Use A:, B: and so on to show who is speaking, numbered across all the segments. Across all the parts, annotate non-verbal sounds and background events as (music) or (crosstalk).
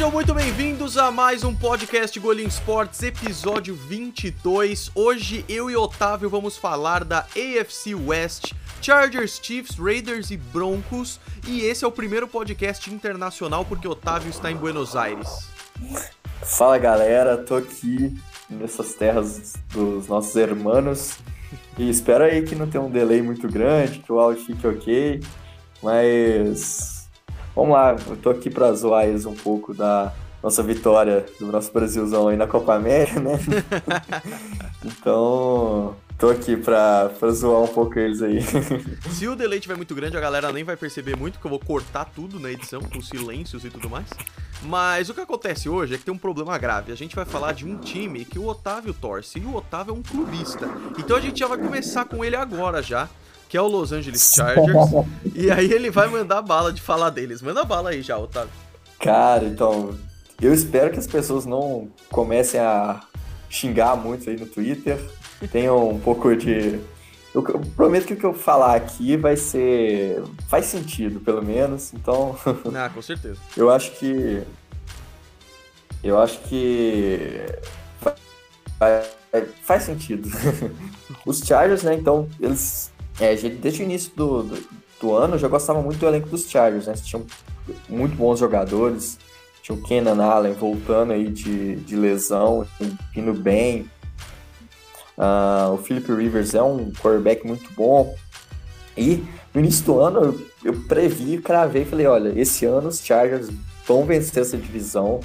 A: Sejam muito bem-vindos a mais um podcast Golim Sports, episódio 22. Hoje eu e Otávio vamos falar da AFC West, Chargers, Chiefs, Raiders e Broncos. E esse é o primeiro podcast internacional porque Otávio está em Buenos Aires.
B: Fala galera, tô aqui nessas terras dos nossos hermanos e espero aí que não tenha um delay muito grande, que o áudio fique ok, mas Vamos lá, eu tô aqui para zoar eles um pouco da nossa vitória do nosso Brasilzão aí na Copa América, né? (laughs) então, tô aqui pra, pra zoar um pouco eles aí. (laughs)
A: Se o delay tiver muito grande, a galera nem vai perceber muito, que eu vou cortar tudo na edição, com silêncios e tudo mais. Mas o que acontece hoje é que tem um problema grave. A gente vai falar de um time que o Otávio torce, e o Otávio é um clubista. Então a gente já vai começar com ele agora já que é o Los Angeles Chargers. (laughs) e aí ele vai mandar bala de falar deles. Manda bala aí já, Otávio.
B: Cara, então, eu espero que as pessoas não comecem a xingar muito aí no Twitter. Tenham um pouco de. Eu prometo que o que eu falar aqui vai ser. faz sentido, pelo menos. Então. (laughs)
A: Ah, com certeza.
B: eu acho que. Eu acho que. Faz sentido. (laughs) Os Chargers, né? Então, eles é, desde o início do, do, do, ano, eu já gostava muito do elenco dos Chargers, né? Tinham muito bons jogadores. Tinha o Kenan Allen voltando aí de, de lesão, indo bem. Uh, o Philip Rivers é um quarterback muito bom. E no início do ano, eu, eu previ, cravei e falei: olha, esse ano os Chargers vão vencer essa divisão.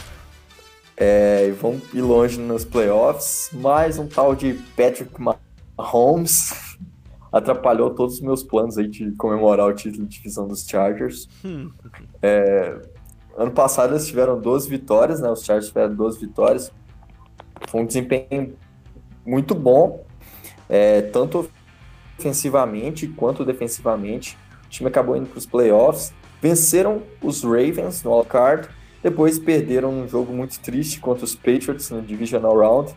B: É, vão ir longe nos playoffs. Mais um tal de Patrick Mahomes (laughs) atrapalhou todos os meus planos aí de comemorar o título de divisão dos Chargers. Hum. É, ano passado eles tiveram 12 vitórias, né? Os Chargers tiveram 12 vitórias. Foi um desempenho muito bom, é, tanto ofensivamente quanto defensivamente. O time acabou indo para os playoffs. Venceram os Ravens no All Card. Depois perderam um jogo muito triste contra os Patriots no Divisional Round.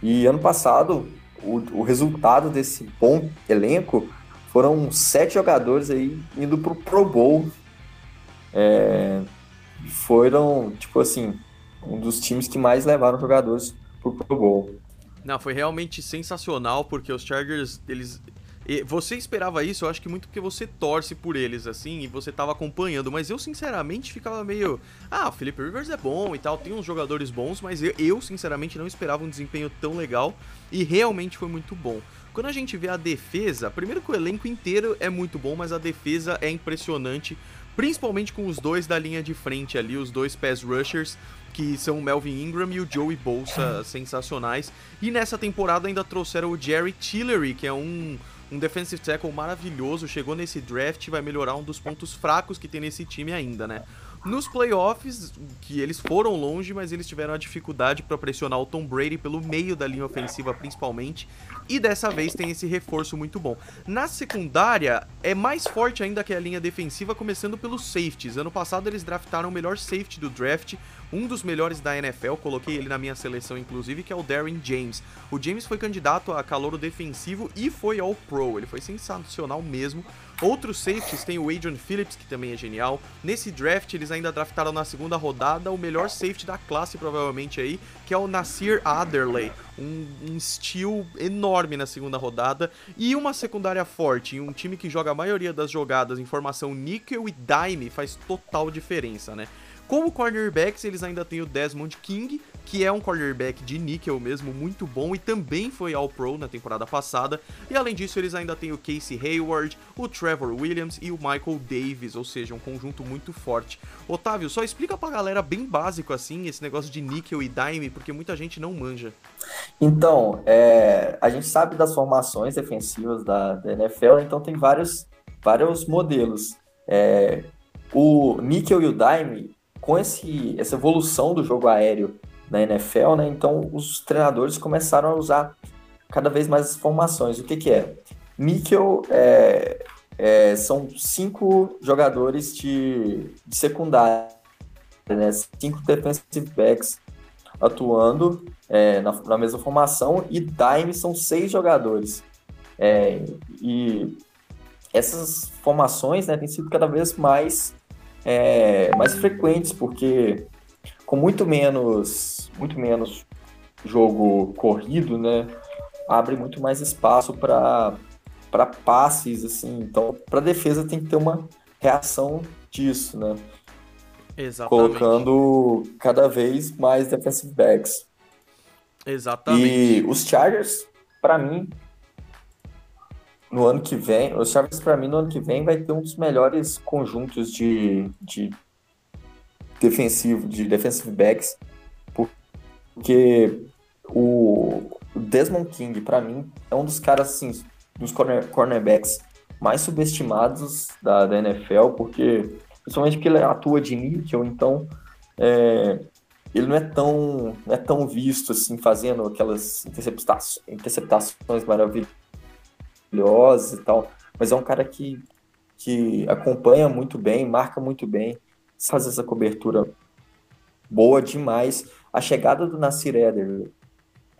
B: E ano passado o, o resultado desse bom elenco foram sete jogadores aí indo pro Pro Bowl. É, foram, tipo assim, um dos times que mais levaram jogadores pro Pro Bowl.
A: Não, foi realmente sensacional, porque os Chargers, eles você esperava isso, eu acho que muito porque você torce por eles, assim, e você tava acompanhando, mas eu, sinceramente, ficava meio. Ah, o Felipe Rivers é bom e tal, tem uns jogadores bons, mas eu, eu, sinceramente, não esperava um desempenho tão legal, e realmente foi muito bom. Quando a gente vê a defesa, primeiro que o elenco inteiro é muito bom, mas a defesa é impressionante, principalmente com os dois da linha de frente ali, os dois pass rushers, que são o Melvin Ingram e o Joey Bolsa sensacionais. E nessa temporada ainda trouxeram o Jerry Tillery, que é um um defensive tackle maravilhoso, chegou nesse draft e vai melhorar um dos pontos fracos que tem nesse time ainda, né? Nos playoffs, que eles foram longe, mas eles tiveram a dificuldade para pressionar o Tom Brady pelo meio da linha ofensiva, principalmente. E dessa vez tem esse reforço muito bom. Na secundária, é mais forte ainda que a linha defensiva, começando pelos safeties. Ano passado eles draftaram o melhor safety do draft, um dos melhores da NFL, coloquei ele na minha seleção inclusive, que é o Darren James. O James foi candidato a calouro defensivo e foi All Pro, ele foi sensacional mesmo. Outros safeties tem o Adrian Phillips, que também é genial. Nesse draft, eles ainda draftaram na segunda rodada o melhor safety da classe, provavelmente aí, que é o Nasir Adderley. Um, um steal enorme na segunda rodada. E uma secundária forte, um time que joga a maioria das jogadas em formação níquel e dime, faz total diferença, né? Como cornerbacks, eles ainda têm o Desmond King, que é um cornerback de níquel mesmo, muito bom e também foi All Pro na temporada passada. E além disso, eles ainda têm o Casey Hayward, o Trevor Williams e o Michael Davis, ou seja, um conjunto muito forte. Otávio, só explica pra galera bem básico assim esse negócio de níquel e dime, porque muita gente não manja.
B: Então, é, a gente sabe das formações defensivas da, da NFL, então tem vários, vários modelos. É, o níquel e o dime com esse, essa evolução do jogo aéreo na NFL, né, então os treinadores começaram a usar cada vez mais as formações. O que, que é? Níquel é, é, são cinco jogadores de, de secundária, né, cinco defensive backs atuando é, na, na, mesma formação e dime são seis jogadores. É, e essas formações né, têm sido cada vez mais é, mais frequentes, porque com muito menos, muito menos jogo corrido, né? Abre muito mais espaço para para passes, assim. Então, para defesa tem que ter uma reação disso, né?
A: Exatamente.
B: Colocando cada vez mais defensive backs.
A: Exatamente.
B: E os Chargers, para mim, no ano que vem, os Chargers para mim no ano que vem vai ter um dos melhores conjuntos de, de defensivo, de defensive backs, porque o Desmond King para mim é um dos caras assim, dos corner, cornerbacks mais subestimados da, da NFL, porque principalmente porque ele atua de níquel, então é, ele não é tão não é tão visto assim fazendo aquelas interceptações, interceptações maravilhosas e tal, mas é um cara que, que acompanha muito bem, marca muito bem, faz essa cobertura boa demais. A chegada do Nasir Eder,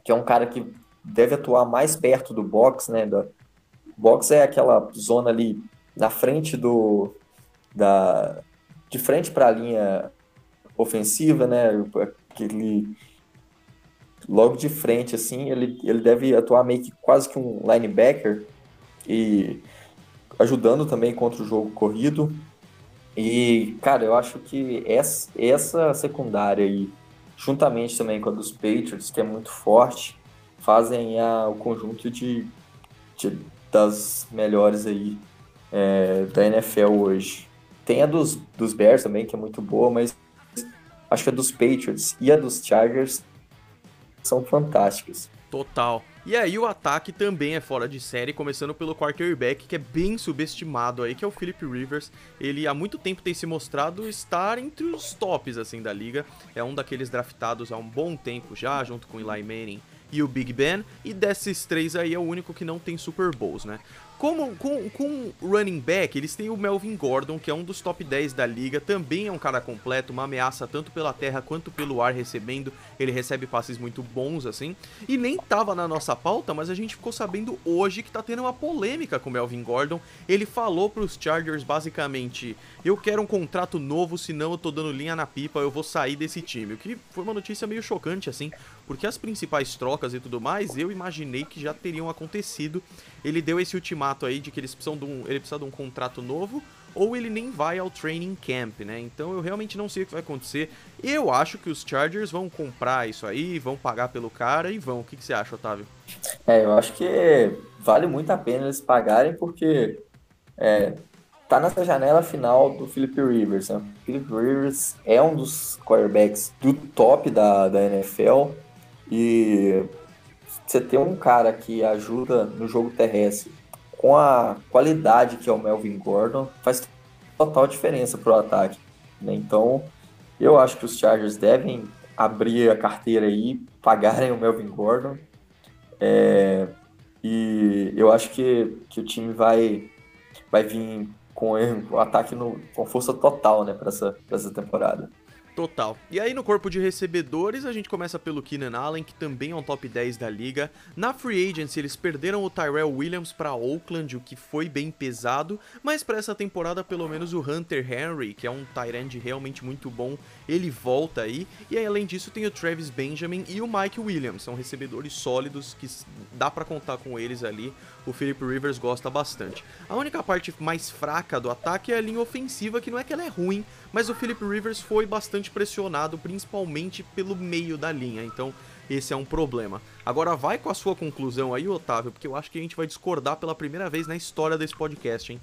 B: que é um cara que deve atuar mais perto do box, né? Da, box é aquela zona ali na frente do da de frente para a linha ofensiva, né? Aquele logo de frente assim, ele, ele deve atuar meio que quase que um linebacker e ajudando também contra o jogo corrido. E, cara, eu acho que essa, secundária aí, juntamente também com a dos Patriots, que é muito forte, fazem a, o conjunto de, de das melhores aí é, da NFL hoje. Tem a dos, dos Bears também, que é muito boa, mas acho que a dos Patriots e a dos Chargers são fantásticas.
A: Total. E aí o ataque também é fora de série, começando pelo quarterback, que é bem subestimado aí, que é o Philip Rivers. Ele há muito tempo tem se mostrado estar entre os tops assim da liga. É um daqueles draftados há um bom tempo já, junto com Eli Manning e o Big Ben, e desses três aí é o único que não tem Super Bowls, né? Como, com, com running back, eles têm o Melvin Gordon, que é um dos top 10 da liga, também é um cara completo, uma ameaça tanto pela terra quanto pelo ar recebendo, ele recebe passes muito bons assim, e nem tava na nossa pauta, mas a gente ficou sabendo hoje que tá tendo uma polêmica com o Melvin Gordon, ele falou pros Chargers basicamente, eu quero um contrato novo, senão eu tô dando linha na pipa, eu vou sair desse time, o que foi uma notícia meio chocante assim, porque as principais trocas e tudo mais, eu imaginei que já teriam acontecido. Ele deu esse ultimato aí de que eles precisam de um, ele precisa de um contrato novo, ou ele nem vai ao training camp, né? Então eu realmente não sei o que vai acontecer. Eu acho que os Chargers vão comprar isso aí, vão pagar pelo cara e vão. O que, que você acha, Otávio?
B: É, eu acho que vale muito a pena eles pagarem, porque é, tá nessa janela final do Philip Rivers. Né? Philip Rivers é um dos quarterbacks do top da, da NFL. E você ter um cara que ajuda no jogo terrestre com a qualidade que é o Melvin Gordon faz total diferença para o ataque. Né? Então, eu acho que os Chargers devem abrir a carteira aí, pagarem o Melvin Gordon. É, e eu acho que, que o time vai, vai vir com o ataque no, com força total né, para essa, essa temporada.
A: Total. E aí no corpo de recebedores, a gente começa pelo Keenan Allen, que também é um top 10 da liga. Na free agency, eles perderam o Tyrell Williams para Oakland, o que foi bem pesado, mas para essa temporada, pelo menos o Hunter Henry, que é um tight realmente muito bom, ele volta aí. E aí, além disso, tem o Travis Benjamin e o Mike Williams, são recebedores sólidos que dá para contar com eles ali. O Philip Rivers gosta bastante. A única parte mais fraca do ataque é a linha ofensiva, que não é que ela é ruim, mas o Philip Rivers foi bastante pressionado, principalmente pelo meio da linha, então esse é um problema. Agora vai com a sua conclusão aí, Otávio, porque eu acho que a gente vai discordar pela primeira vez na história desse podcast, hein?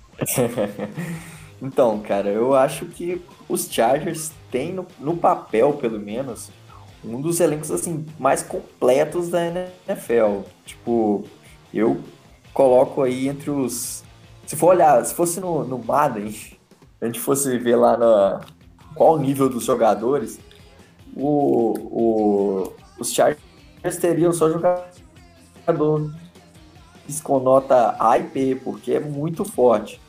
A: (laughs)
B: então, cara, eu acho que os Chargers têm no, no papel, pelo menos, um dos elencos assim mais completos da NFL. Tipo, eu coloco aí entre os. Se for olhar, se fosse no, no Madden, a gente fosse ver lá na, qual o nível dos jogadores, o, o, os Chargers teriam só jogadores com nota A e B, porque é muito forte.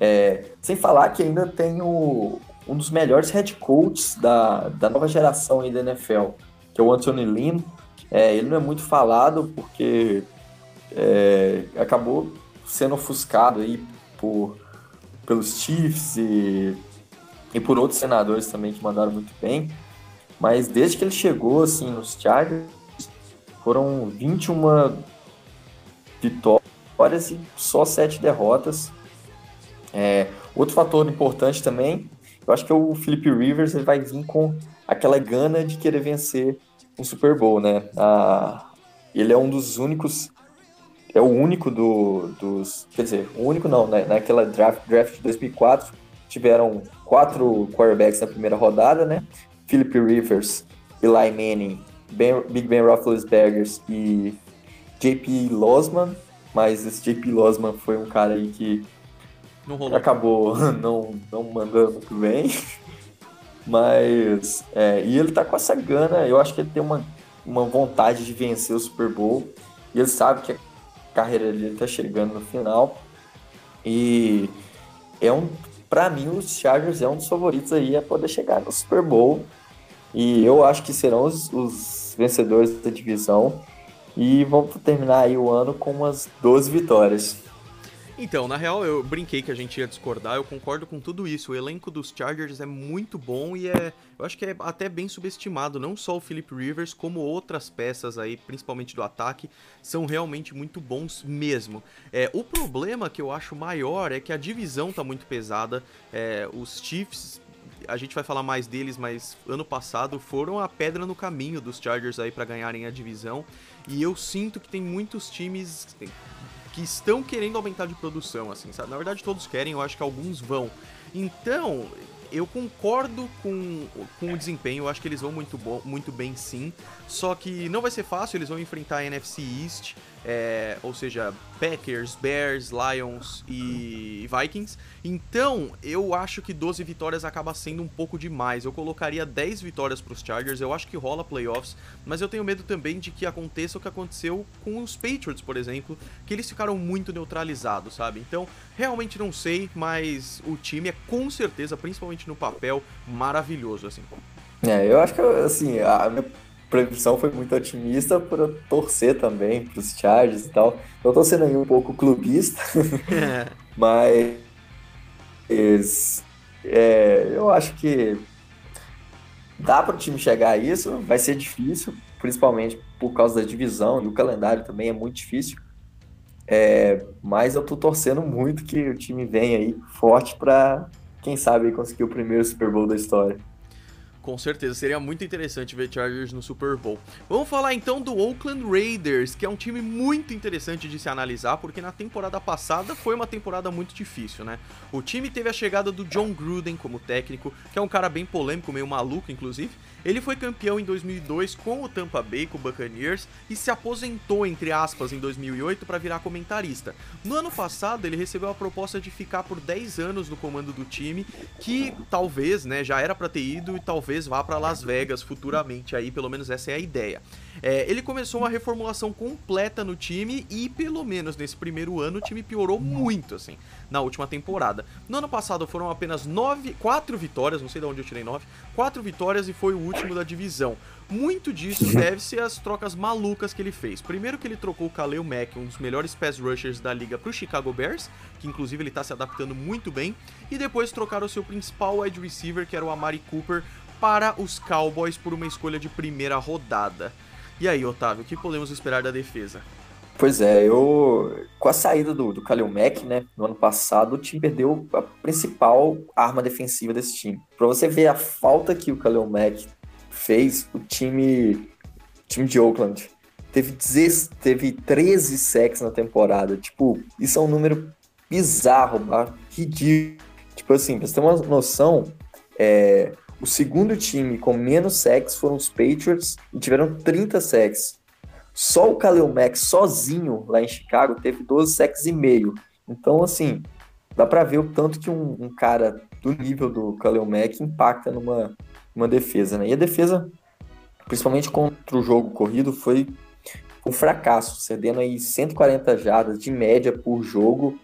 B: É, sem falar que ainda tem o, um dos melhores head coaches da, da nova geração aí da NFL, que é o Anthony Lynn. É, ele não é muito falado porque é, acabou sendo ofuscado aí por pelos Chiefs e, e por outros senadores também que mandaram muito bem. mas desde que ele chegou assim nos Chargers, foram 21 vitórias e só 7 derrotas. É, outro fator importante também, eu acho que o Felipe Rivers ele vai vir com aquela gana de querer vencer um Super Bowl, né? Ah, ele é um dos únicos, é o único do, dos, quer dizer, o único não, né? naquela draft, draft de 2004 tiveram quatro quarterbacks na primeira rodada, né? Philip Rivers, Eli Manning, ben, Big Ben Roethlisberger e JP Losman, mas esse JP Losman foi um cara aí que acabou (laughs) não, não mandando muito bem. Mas, é, e ele tá com essa gana, eu acho que ele tem uma, uma vontade de vencer o Super Bowl. E ele sabe que a carreira dele tá chegando no final. E é um, para mim, os Chargers é um dos favoritos aí a poder chegar no Super Bowl. E eu acho que serão os, os vencedores da divisão. E vamos terminar aí o ano com umas 12 vitórias.
A: Então, na real, eu brinquei que a gente ia discordar, eu concordo com tudo isso. O elenco dos Chargers é muito bom e é, eu acho que é até bem subestimado. Não só o Philip Rivers, como outras peças aí, principalmente do ataque, são realmente muito bons mesmo. É, o problema que eu acho maior é que a divisão tá muito pesada. É, os Chiefs a gente vai falar mais deles, mas ano passado foram a pedra no caminho dos Chargers aí para ganharem a divisão. E eu sinto que tem muitos times que estão querendo aumentar de produção, assim, sabe? Na verdade, todos querem, eu acho que alguns vão. Então, eu concordo com, com o desempenho, eu acho que eles vão muito, bom, muito bem sim. Só que não vai ser fácil, eles vão enfrentar a NFC East é, ou seja, Packers, Bears, Lions e Vikings. Então, eu acho que 12 vitórias acaba sendo um pouco demais. Eu colocaria 10 vitórias para os Chargers, eu acho que rola playoffs, mas eu tenho medo também de que aconteça o que aconteceu com os Patriots, por exemplo, que eles ficaram muito neutralizados, sabe? Então, realmente não sei, mas o time é com certeza, principalmente no papel, maravilhoso, assim.
B: É, eu acho que, assim, a minha previsão foi muito otimista por eu torcer também para os Chargers e tal. Eu tô sendo aí um pouco clubista, (laughs) mas é, eu acho que dá para o time chegar a isso, vai ser difícil, principalmente por causa da divisão e o calendário também é muito difícil. É, mas eu tô torcendo muito que o time venha aí forte para quem sabe conseguir o primeiro Super Bowl da história.
A: Com certeza, seria muito interessante ver Chargers no Super Bowl. Vamos falar então do Oakland Raiders, que é um time muito interessante de se analisar, porque na temporada passada foi uma temporada muito difícil, né? O time teve a chegada do John Gruden como técnico, que é um cara bem polêmico, meio maluco, inclusive. Ele foi campeão em 2002 com o Tampa Bay, com o Buccaneers, e se aposentou, entre aspas, em 2008 para virar comentarista. No ano passado, ele recebeu a proposta de ficar por 10 anos no comando do time, que talvez, né, já era para ter ido e talvez vá para Las Vegas futuramente, aí pelo menos essa é a ideia. É, ele começou uma reformulação completa no time e, pelo menos nesse primeiro ano, o time piorou muito, assim, na última temporada. No ano passado foram apenas nove, quatro vitórias, não sei de onde eu tirei nove, quatro vitórias e foi o último da divisão. Muito disso deve-se às trocas malucas que ele fez. Primeiro que ele trocou o Kaleo Mack, um dos melhores pass rushers da liga, para o Chicago Bears, que inclusive ele está se adaptando muito bem, e depois trocaram o seu principal wide receiver, que era o Amari Cooper, para os Cowboys por uma escolha de primeira rodada. E aí, Otávio, o que podemos esperar da defesa?
B: Pois é, eu. Com a saída do, do Kalil Mack, né, no ano passado, o time perdeu a principal arma defensiva desse time. Pra você ver a falta que o Kalil Mack fez, o time, time de Oakland teve, 10, teve 13 sacks na temporada. Tipo, isso é um número bizarro, tá? ridículo. Tipo assim, pra você ter uma noção, é, o segundo time com menos sacks foram os Patriots e tiveram 30 sacks. Só o Khalil Mack sozinho lá em Chicago teve 12 sacks e meio. Então, assim, dá para ver o tanto que um, um, cara do nível do Khalil Mack impacta numa, numa defesa, né? E a defesa, principalmente contra o jogo corrido, foi um fracasso, cedendo aí 140 jardas de média por jogo.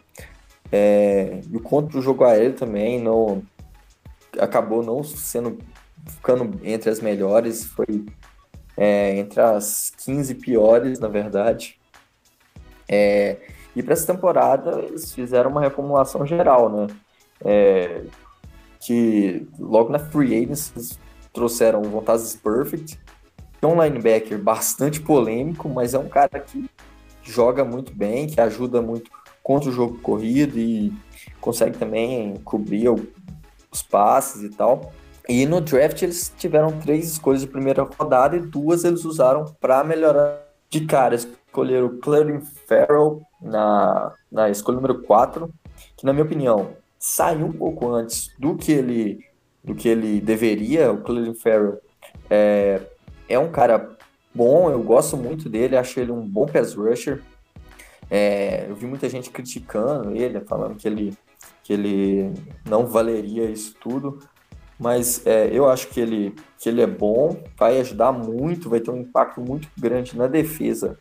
B: É, e o contra o jogo aéreo também não, acabou não sendo ficando entre as melhores, foi é, entre as 15 piores, na verdade. É, e para essa temporada eles fizeram uma reformulação geral, né? É, que logo na Free Agents trouxeram o Vontazes Perfect, que é um linebacker bastante polêmico, mas é um cara que joga muito bem, que ajuda muito contra o jogo corrido e consegue também cobrir os passes e tal. E no draft eles tiveram três escolhas de primeira rodada e duas eles usaram para melhorar de cara. Escolheram o Clarence Farrell na, na escolha número 4, que na minha opinião saiu um pouco antes do que ele do que ele deveria. O Clelin Farrell é, é um cara bom, eu gosto muito dele, acho ele um bom pass rusher. É, eu vi muita gente criticando ele, falando que ele, que ele não valeria isso tudo, mas é, eu acho que ele, que ele é bom, vai ajudar muito, vai ter um impacto muito grande na defesa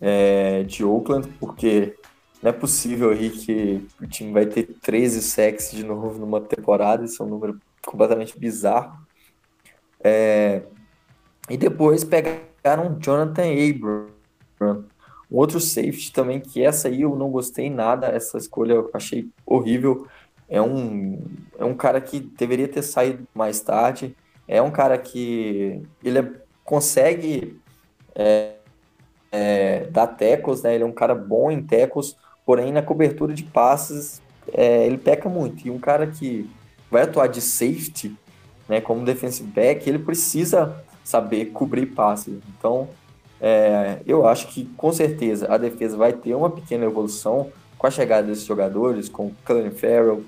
B: é, de Oakland, porque não é possível aí que o time vai ter 13 sacks de novo numa temporada, isso é um número completamente bizarro. É... E depois pegaram Jonathan Abram, um outro safety também, que essa aí eu não gostei nada, essa escolha eu achei horrível. É um, é um cara que deveria ter saído mais tarde. É um cara que ele é, consegue é, é, dar tecos, né? Ele é um cara bom em tecos, porém na cobertura de passes é, ele peca muito. E um cara que vai atuar de safety, né, como defensive back, ele precisa saber cobrir passes. Então, é, eu acho que com certeza a defesa vai ter uma pequena evolução com a chegada desses jogadores, com o Cullen Farrell,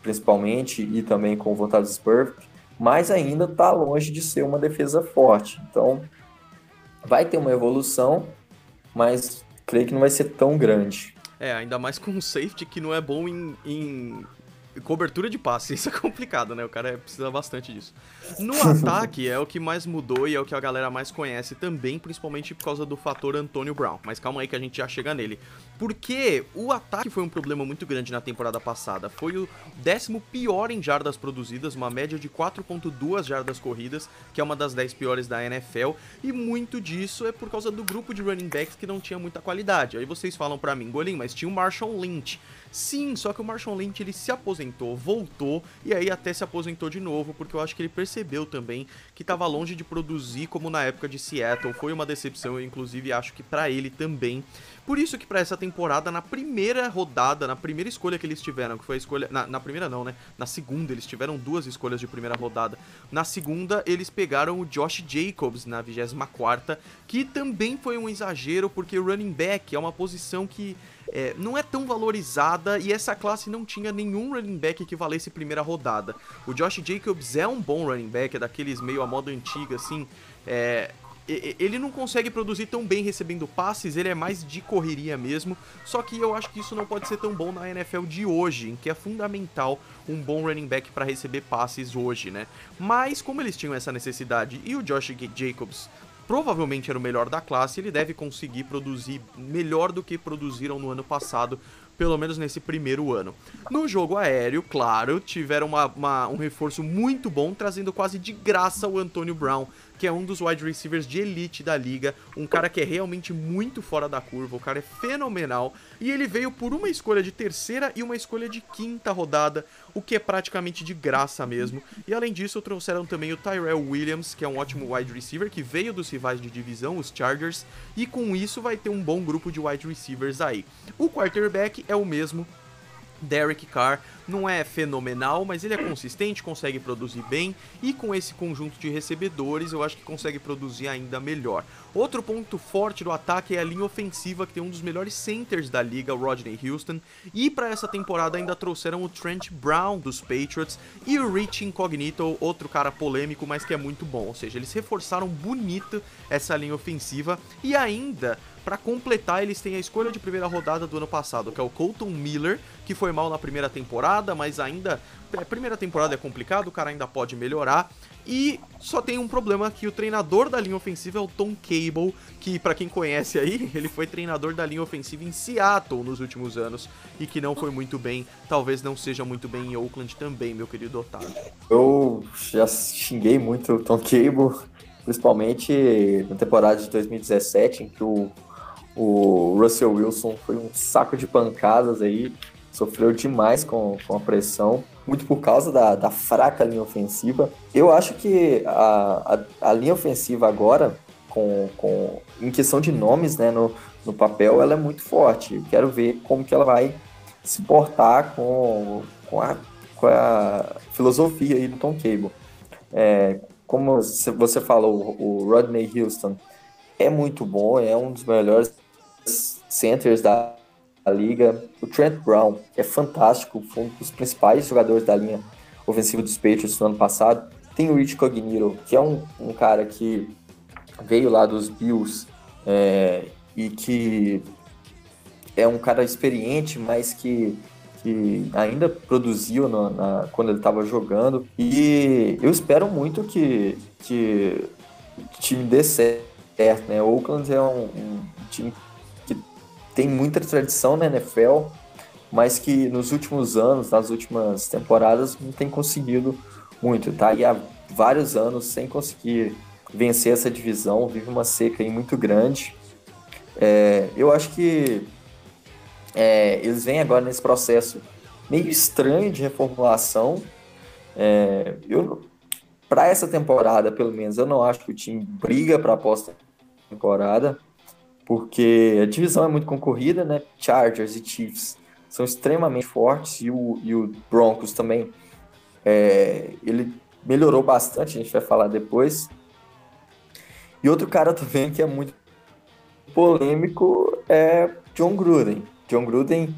B: principalmente, e também com o Vontade Spurs, mas ainda está longe de ser uma defesa forte. Então, vai ter uma evolução, mas creio que não vai ser tão grande.
A: É, ainda mais com um safety que não é bom em, em cobertura de passe, (laughs) isso é complicado, né? O cara precisa bastante disso. No (laughs) ataque é o que mais mudou e é o que a galera mais conhece também, principalmente por causa do fator Antônio Brown. Mas calma aí que a gente já chega nele. Porque o ataque foi um problema muito grande na temporada passada. Foi o décimo pior em jardas produzidas, uma média de 4.2 jardas corridas, que é uma das 10 piores da NFL, e muito disso é por causa do grupo de running backs que não tinha muita qualidade. Aí vocês falam para mim, Golim, mas tinha o Marshall Lynch. Sim, só que o Marshall Lynch ele se aposentou, voltou e aí até se aposentou de novo, porque eu acho que ele percebeu também que estava longe de produzir como na época de Seattle. Foi uma decepção, eu inclusive acho que para ele também. Por isso que para essa temporada, na primeira rodada, na primeira escolha que eles tiveram, que foi a escolha. Na, na, primeira não, né? Na segunda, eles tiveram duas escolhas de primeira rodada. Na segunda, eles pegaram o Josh Jacobs na 24, que também foi um exagero, porque running back é uma posição que é, não é tão valorizada e essa classe não tinha nenhum running back que valesse primeira rodada. O Josh Jacobs é um bom running back, é daqueles meio a moda antiga, assim. É, ele não consegue produzir tão bem recebendo passes, ele é mais de correria mesmo. Só que eu acho que isso não pode ser tão bom na NFL de hoje, em que é fundamental um bom running back para receber passes hoje, né? Mas como eles tinham essa necessidade e o Josh Jacobs provavelmente era o melhor da classe, ele deve conseguir produzir melhor do que produziram no ano passado, pelo menos nesse primeiro ano. No jogo aéreo, claro, tiveram uma, uma, um reforço muito bom, trazendo quase de graça o Antônio Brown, que é um dos wide receivers de elite da liga, um cara que é realmente muito fora da curva, o cara é fenomenal, e ele veio por uma escolha de terceira e uma escolha de quinta rodada, o que é praticamente de graça mesmo. E além disso, trouxeram também o Tyrell Williams, que é um ótimo wide receiver, que veio dos rivais de divisão, os Chargers, e com isso vai ter um bom grupo de wide receivers aí. O quarterback é o mesmo, Derek Carr não é fenomenal, mas ele é consistente, consegue produzir bem e com esse conjunto de recebedores eu acho que consegue produzir ainda melhor. Outro ponto forte do ataque é a linha ofensiva, que tem um dos melhores centers da liga, o Rodney Houston, e para essa temporada ainda trouxeram o Trent Brown dos Patriots e o Rich Incognito, outro cara polêmico, mas que é muito bom. Ou seja, eles reforçaram bonito essa linha ofensiva e ainda para completar, eles têm a escolha de primeira rodada do ano passado, que é o Colton Miller, que foi mal na primeira temporada, mas ainda. É, primeira temporada é complicado, o cara ainda pode melhorar. E só tem um problema que o treinador da linha ofensiva é o Tom Cable, que para quem conhece aí, (laughs) ele foi treinador da linha ofensiva em Seattle nos últimos anos e que não foi muito bem, talvez não seja muito bem em Oakland também, meu querido Otávio.
B: Eu já xinguei muito o Tom Cable, principalmente na temporada de 2017, em que o o Russell Wilson foi um saco de pancadas aí, sofreu demais com, com a pressão, muito por causa da, da fraca linha ofensiva. Eu acho que a, a, a linha ofensiva agora, com, com, em questão de nomes né, no, no papel, ela é muito forte. Eu quero ver como que ela vai se portar com, com, a, com a filosofia aí do Tom Cable. É, como você falou, o Rodney Houston é muito bom, é um dos melhores centers da liga. O Trent Brown é fantástico, foi um dos principais jogadores da linha ofensiva dos Patriots no ano passado. Tem o Rich Cognito, que é um, um cara que veio lá dos Bills é, e que é um cara experiente, mas que, que ainda produziu no, na, quando ele estava jogando. E eu espero muito que, que o time dê certo. Né? O Oakland é um, um time tem muita tradição na NFL, mas que nos últimos anos, nas últimas temporadas, não tem conseguido muito. Tá aí há vários anos sem conseguir vencer essa divisão, vive uma seca aí muito grande. É, eu acho que é, eles vêm agora nesse processo meio estranho de reformulação. É, eu para essa temporada, pelo menos, eu não acho que o time briga para a pós-temporada, porque a divisão é muito concorrida, né? Chargers e Chiefs são extremamente fortes e o, e o Broncos também. É, ele melhorou bastante, a gente vai falar depois. E outro cara também que é muito polêmico é John Gruden. John Gruden,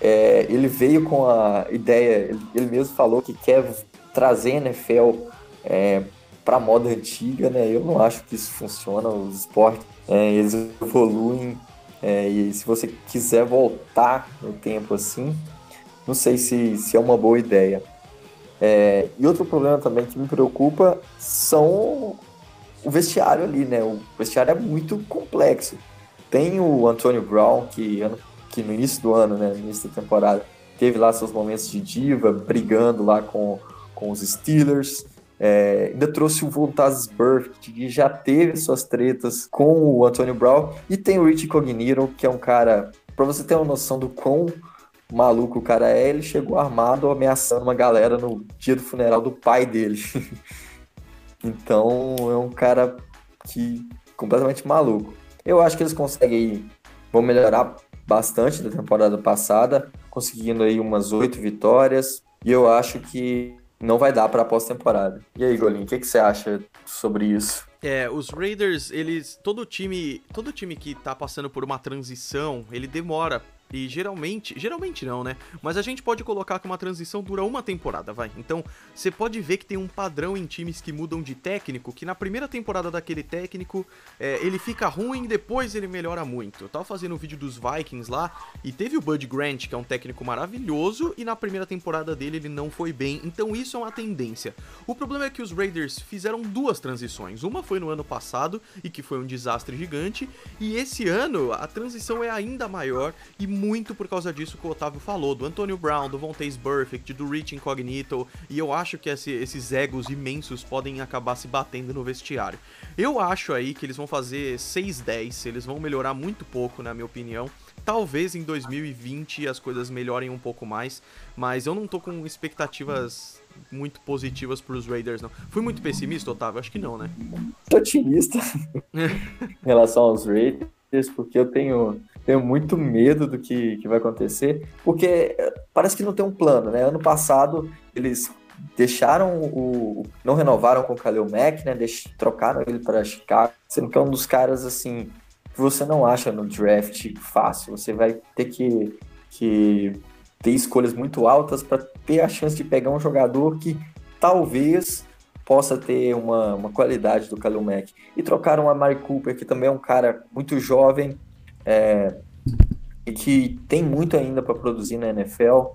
B: é, ele veio com a ideia, ele, mesmo falou que quer trazer a NFL é, para moda antiga, né? Eu não acho que isso funciona, os esportes, é, eles evoluem, é, e se você quiser voltar no tempo assim, não sei se, se é uma boa ideia. É, e outro problema também que me preocupa são o vestiário ali, né? O vestiário é muito complexo. Tem o Antonio Brown, que, que no início do ano, né, no início da temporada, teve lá seus momentos de diva, brigando lá com, com os Steelers. É, ainda trouxe o Voltaz Burke, que já teve suas tretas com o Antonio Brown. E tem o Rich Cognito, que é um cara, para você ter uma noção do quão maluco o cara é, ele chegou armado ameaçando uma galera no dia do funeral do pai dele. (laughs) Então é um cara que completamente maluco. Eu acho que eles conseguem vão melhorar bastante da temporada passada, conseguindo aí umas oito vitórias. E eu acho que não vai dar para a pós-temporada. E aí, Golinho, o que, que você acha sobre isso?
A: É, os Raiders, eles. Todo time. Todo time que tá passando por uma transição, ele demora e geralmente, geralmente não, né? Mas a gente pode colocar que uma transição dura uma temporada, vai. Então, você pode ver que tem um padrão em times que mudam de técnico, que na primeira temporada daquele técnico, é, ele fica ruim, depois ele melhora muito. Eu tava fazendo um vídeo dos Vikings lá, e teve o Bud Grant, que é um técnico maravilhoso, e na primeira temporada dele ele não foi bem. Então isso é uma tendência. O problema é que os Raiders fizeram duas transições. Uma foi no ano passado, e que foi um desastre gigante, e esse ano a transição é ainda maior e muito por causa disso que o Otávio falou, do Antonio Brown, do Vontaze Perfect, do Rich Incognito, e eu acho que esse, esses egos imensos podem acabar se batendo no vestiário. Eu acho aí que eles vão fazer 6-10, eles vão melhorar muito pouco, na minha opinião. Talvez em 2020 as coisas melhorem um pouco mais, mas eu não tô com expectativas muito positivas para os Raiders, não. Fui muito pessimista, Otávio? Acho que não, né?
B: Tô otimista (laughs) em relação aos Raiders, porque eu tenho tenho muito medo do que, que vai acontecer, porque eh, parece que não tem um plano, né? Ano passado eles deixaram o. não renovaram com o Khalil Mack, né? Deix, trocaram ele para Chicago, sendo que é um dos caras assim que você não acha no draft fácil. Você vai ter que, que ter escolhas muito altas para ter a chance de pegar um jogador que talvez possa ter uma, uma qualidade do Khalil Mack. E trocaram a Mari Cooper, que também é um cara muito jovem, é, e que tem muito ainda para produzir na NFL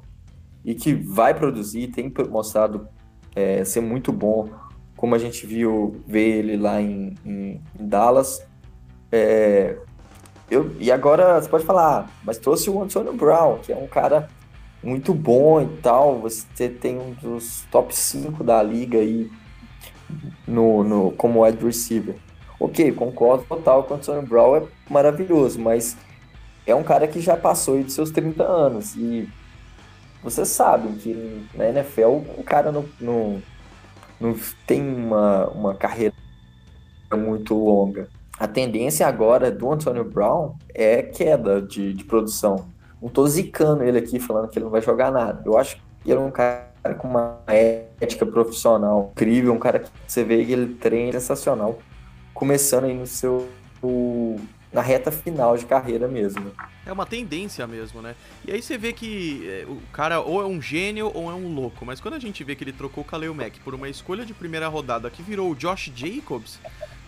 B: e que vai produzir, tem mostrado é, ser muito bom, como a gente viu ver ele lá em, em, em Dallas. É, eu, e agora você pode falar, ah, mas trouxe o Antonio Brown, que é um cara muito bom e tal. Você tem um dos top 5 da liga aí no, no, como wide receiver. Ok, concordo total com o Antonio Brown é maravilhoso, mas é um cara que já passou dos seus 30 anos e você sabe que na NFL o cara não, não, não tem uma, uma carreira muito longa. A tendência agora do Antonio Brown é queda de, de produção. Não tô zicando ele aqui falando que ele não vai jogar nada. Eu acho que ele é um cara com uma ética profissional incrível, um cara que você vê que ele treina sensacional, começando aí no seu na reta final de carreira mesmo.
A: É uma tendência mesmo, né? E aí você vê que é, o cara ou é um gênio ou é um louco, mas quando a gente vê que ele trocou o Kaleo Mack por uma escolha de primeira rodada que virou o Josh Jacobs,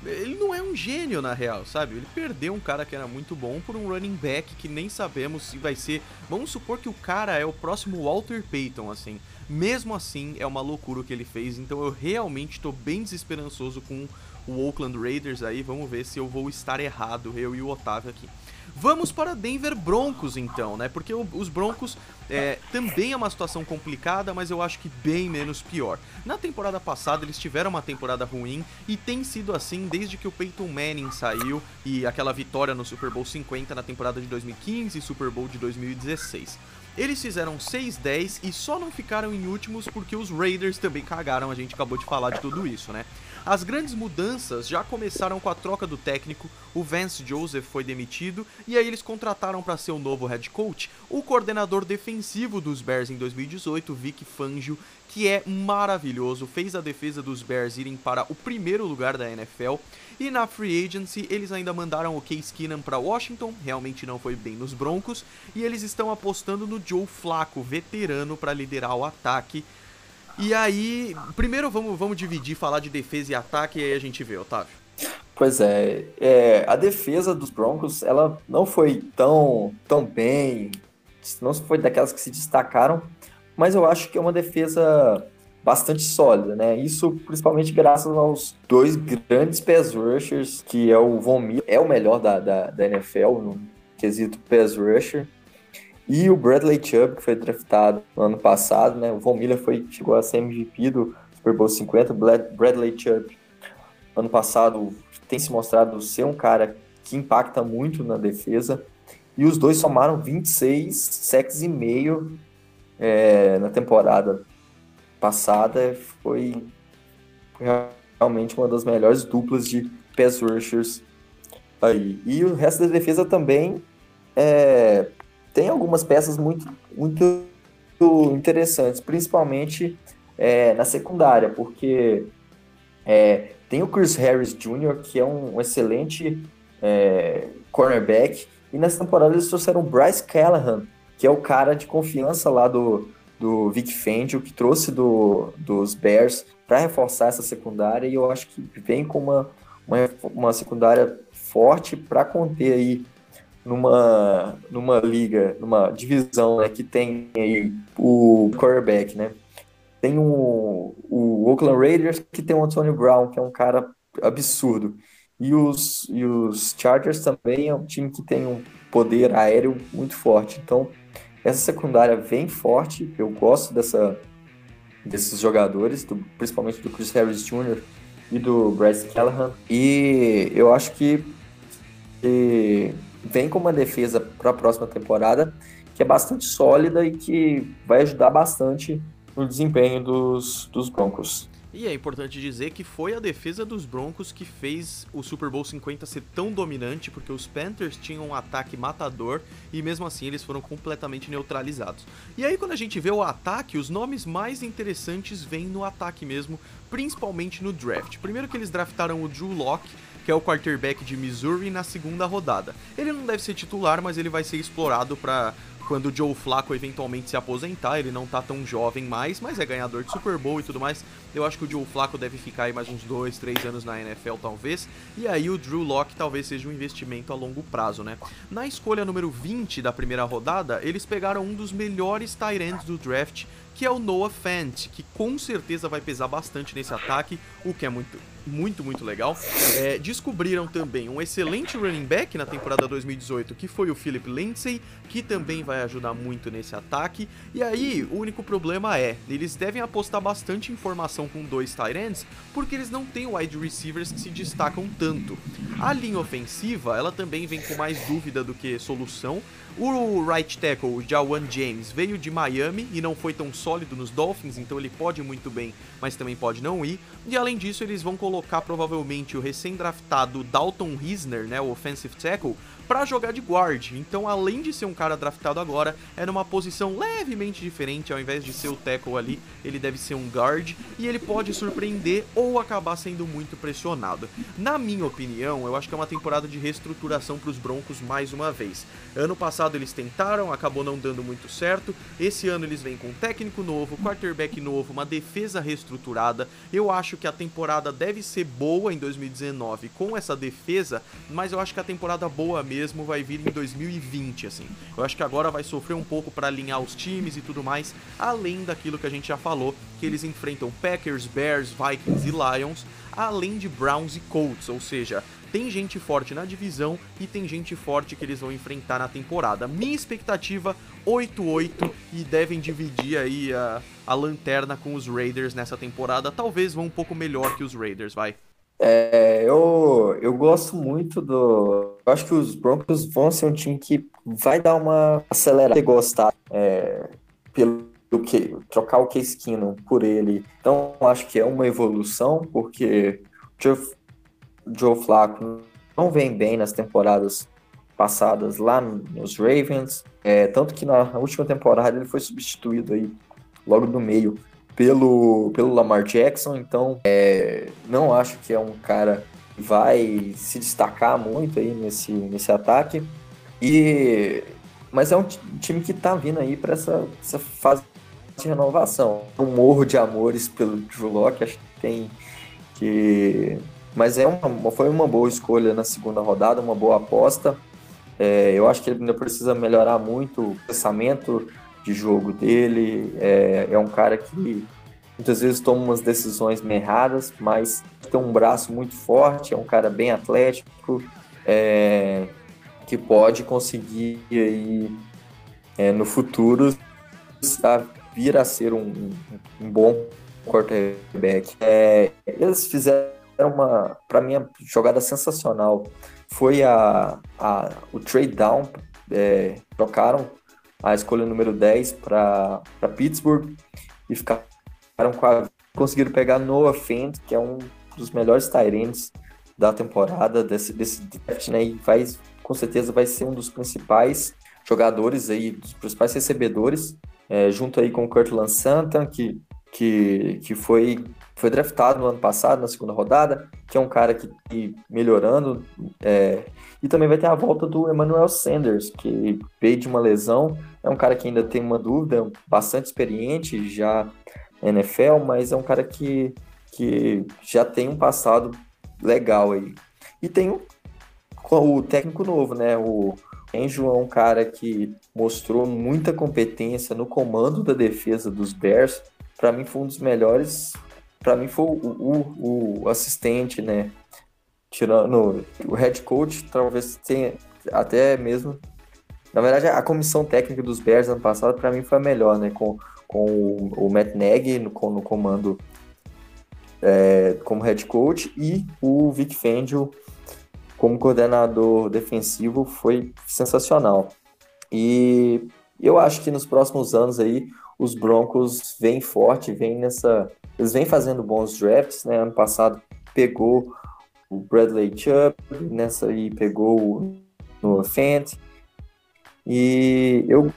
A: ele não é um gênio na real, sabe? Ele perdeu um cara que era muito bom por um running back que nem sabemos se vai ser. Vamos supor que o cara é o próximo Walter Payton, assim. Mesmo assim, é uma loucura o que ele fez, então eu realmente estou bem desesperançoso com o Oakland Raiders aí. Vamos ver se eu vou estar errado, eu e o Otávio aqui. Vamos para Denver Broncos então, né? Porque os Broncos é, também é uma situação complicada, mas eu acho que bem menos pior. Na temporada passada eles tiveram uma temporada ruim e tem sido assim desde que o Peyton Manning saiu e aquela vitória no Super Bowl 50 na temporada de 2015 e Super Bowl de 2016. Eles fizeram 6-10 e só não ficaram em últimos porque os Raiders também cagaram, a gente acabou de falar de tudo isso, né? As grandes mudanças já começaram com a troca do técnico, o Vance Joseph foi demitido e aí eles contrataram para ser o novo head coach o coordenador defensivo dos Bears em 2018, Vic Fangio, que é maravilhoso, fez a defesa dos Bears irem para o primeiro lugar da NFL. E na free agency, eles ainda mandaram o Case Keenum para Washington, realmente não foi bem nos Broncos, e eles estão apostando no Joe Flacco, veterano, para liderar o ataque. E aí, primeiro vamos, vamos dividir, falar de defesa e ataque, e aí a gente vê, Otávio.
B: Pois é, é, a defesa dos Broncos, ela não foi tão, tão bem, não foi daquelas que se destacaram, mas eu acho que é uma defesa bastante sólida, né? Isso principalmente graças aos dois grandes pass rushers, que é o Von Miller, é o melhor da, da, da NFL no quesito pass rusher, e o Bradley Chubb, que foi draftado no ano passado, né? O Von Miller foi, chegou a ser MVP do Super Bowl 50. Bradley Chubb, ano passado, tem se mostrado ser um cara que impacta muito na defesa. E os dois somaram 26 sacks e meio é, na temporada passada. Foi realmente uma das melhores duplas de pass rushers aí. E o resto da defesa também é, tem algumas peças muito, muito interessantes, principalmente é, na secundária, porque é, tem o Chris Harris Jr., que é um, um excelente é, cornerback, e nessa temporada eles trouxeram o Bryce Callahan, que é o cara de confiança lá do, do Vic Fangio, que trouxe do, dos Bears para reforçar essa secundária, e eu acho que vem com uma, uma, uma secundária forte para conter aí numa, numa liga, numa divisão né, que tem aí o quarterback, né? Tem o, o Oakland Raiders que tem o Antonio Brown, que é um cara absurdo. E os, e os Chargers também é um time que tem um poder aéreo muito forte. Então, essa secundária vem forte. Eu gosto dessa, desses jogadores, do, principalmente do Chris Harris Jr. e do Bryce Callahan. E eu acho que, que vem com uma defesa para a próxima temporada que é bastante sólida e que vai ajudar bastante no desempenho dos, dos Broncos.
A: E é importante dizer que foi a defesa dos Broncos que fez o Super Bowl 50 ser tão dominante, porque os Panthers tinham um ataque matador e mesmo assim eles foram completamente neutralizados. E aí quando a gente vê o ataque, os nomes mais interessantes vêm no ataque mesmo, principalmente no draft. Primeiro que eles draftaram o Drew Locke, que é o quarterback de Missouri, na segunda rodada. Ele não deve ser titular, mas ele vai ser explorado para quando o Joe Flacco eventualmente se aposentar, ele não tá tão jovem mais, mas é ganhador de Super Bowl e tudo mais. Eu acho que o Joe Flacco deve ficar aí mais uns 2, 3 anos na NFL talvez. E aí o Drew Locke talvez seja um investimento a longo prazo, né? Na escolha número 20 da primeira rodada, eles pegaram um dos melhores tight ends do draft, que é o Noah Fant, que com certeza vai pesar bastante nesse ataque, o que é muito, muito, muito legal. É, descobriram também um excelente running back na temporada 2018, que foi o Philip Lindsay, que também vai ajudar muito nesse ataque. E aí, o único problema é, eles devem apostar bastante informação com dois tight ends, porque eles não têm wide receivers que se destacam tanto. A linha ofensiva, ela também vem com mais dúvida do que solução, o right tackle, o Jawan James, veio de Miami e não foi tão sólido nos Dolphins, então ele pode muito bem, mas também pode não ir. E além disso, eles vão colocar provavelmente o recém-draftado Dalton Risner, né, o offensive tackle, para jogar de guard. Então, além de ser um cara draftado agora, é numa posição levemente diferente, ao invés de ser o tackle ali, ele deve ser um guard e ele pode surpreender ou acabar sendo muito pressionado. Na minha opinião, eu acho que é uma temporada de reestruturação para os Broncos mais uma vez. Ano passado eles tentaram, acabou não dando muito certo. Esse ano eles vêm com um técnico novo, quarterback novo, uma defesa reestruturada. Eu acho que a temporada deve ser boa em 2019 com essa defesa, mas eu acho que a temporada boa mesmo mesmo vai vir em 2020, assim. Eu acho que agora vai sofrer um pouco para alinhar os times e tudo mais, além daquilo que a gente já falou, que eles enfrentam Packers, Bears, Vikings e Lions, além de Browns e Colts, ou seja, tem gente forte na divisão e tem gente forte que eles vão enfrentar na temporada. Minha expectativa 8-8 e devem dividir aí a, a lanterna com os Raiders nessa temporada. Talvez vão um pouco melhor que os Raiders, vai.
B: É, eu, eu gosto muito do. Eu acho que os Broncos vão ser um time que vai dar uma acelerada e gostar é, pelo que trocar o Case Keenum por ele. Então, acho que é uma evolução, porque o Joe, Joe Flacco não vem bem nas temporadas passadas lá nos Ravens. É, tanto que na última temporada ele foi substituído aí logo no meio pelo, pelo Lamar Jackson, então é, não acho que é um cara que vai se destacar muito aí nesse, nesse ataque. E, mas é um time que tá vindo aí para essa, essa fase de renovação. Um morro de amores pelo Drew Locke, acho que tem que. Mas é uma, foi uma boa escolha na segunda rodada, uma boa aposta. É, eu acho que ele ainda precisa melhorar muito o pensamento de jogo dele. É, é um cara que muitas vezes toma umas decisões erradas, mas tem um braço muito forte, é um cara bem atlético, é, que pode conseguir aí, é, no futuro vir a ser um, um bom quarterback. É, eles fizeram uma, para mim, a jogada sensacional foi a, a o trade down, é, trocaram a escolha número 10 para Pittsburgh e ficaram com a, conseguiram pegar Noah Fent, que é um dos melhores Tyrants da temporada desse, desse draft, né? E vai, com certeza vai ser um dos principais jogadores aí, dos principais recebedores, é, junto aí com o Curtland Santa, que, que, que foi, foi draftado no ano passado, na segunda rodada, que é um cara que, que melhorando, é, e também vai ter a volta do Emmanuel Sanders, que veio de uma lesão. É um cara que ainda tem uma dúvida, bastante experiente já NFL, mas é um cara que, que já tem um passado legal aí. E tem o, o técnico novo, né? O Enjo é um cara que mostrou muita competência no comando da defesa dos Bears. Para mim foi um dos melhores. Para mim foi o, o, o assistente, né? tirando o head coach, talvez tenha até mesmo. Na verdade, a comissão técnica dos Bears ano passado, para mim, foi a melhor, né? Com, com o, o Matt Nagy no, no comando é, como head coach e o Vic Fangio como coordenador defensivo foi sensacional. E eu acho que nos próximos anos aí os Broncos vêm forte, vêm nessa. Eles vêm fazendo bons drafts, né? Ano passado pegou o Bradley Chubb, nessa aí pegou o Noah Fant. E eu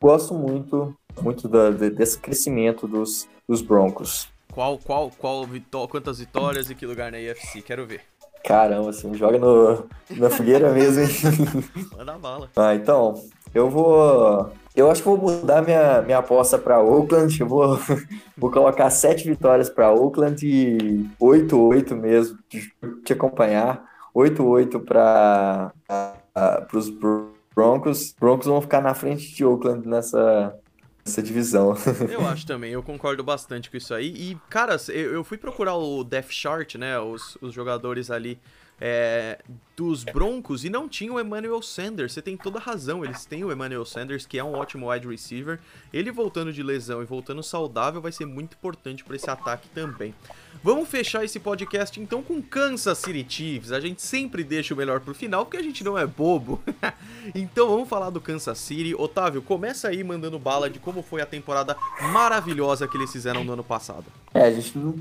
B: gosto muito, muito da, desse crescimento dos, dos Broncos.
A: Qual, qual, qual vitó quantas vitórias e que lugar na IFC? Quero ver.
B: Caramba, assim, joga no, na fogueira mesmo, hein? (laughs)
A: Manda bala.
B: Ah, então, eu vou eu acho que vou mudar minha, minha aposta para Oakland. Eu vou, (laughs) vou colocar sete vitórias para Oakland e 8-8 mesmo, te acompanhar. 8-8 para os Broncos. Broncos vão ficar na frente de Oakland nessa, essa divisão. (laughs)
A: Eu acho também, eu concordo bastante com isso aí. E, cara, eu fui procurar o Death Chart, né? Os, os jogadores ali é, dos Broncos e não tinha o Emmanuel Sanders. Você tem toda a razão, eles têm o Emmanuel Sanders, que é um ótimo wide receiver. Ele voltando de lesão e voltando saudável vai ser muito importante para esse ataque também. Vamos fechar esse podcast então com Kansas City Chiefs. A gente sempre deixa o melhor pro final porque a gente não é bobo. (laughs) então vamos falar do Kansas City. Otávio, começa aí mandando bala de como foi a temporada maravilhosa que eles fizeram no ano passado.
B: É, a gente não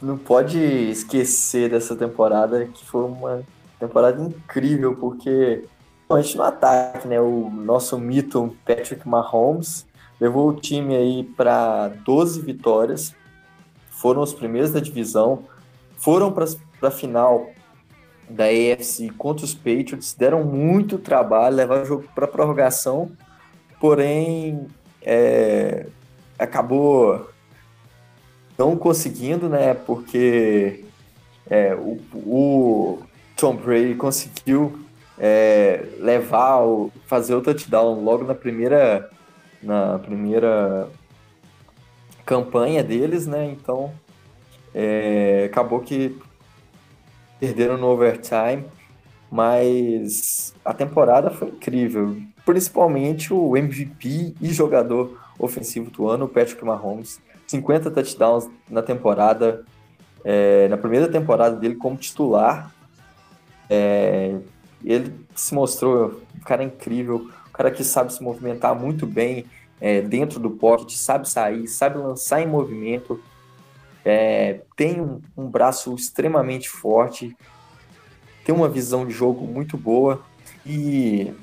B: não pode esquecer dessa temporada, que foi uma temporada incrível, porque gente no ataque, né? O nosso mito Patrick Mahomes levou o time aí para 12 vitórias, foram os primeiros da divisão, foram para a final da AFC contra os Patriots, deram muito trabalho, levaram o jogo para prorrogação, porém é, acabou não conseguindo, né? Porque é, o, o, Tom Brady conseguiu é, levar, o, fazer o touchdown logo na primeira, na primeira campanha deles, né? Então é, acabou que perderam no overtime, mas a temporada foi incrível. Principalmente o MVP e jogador ofensivo do ano, o Patrick Mahomes. 50 touchdowns na temporada, é, na primeira temporada dele como titular. É, ele se mostrou um cara incrível, um cara que sabe se movimentar muito bem é, dentro do pocket, sabe sair, sabe lançar em movimento, tem um, um, braço extremamente forte, tem uma visão de jogo muito boa e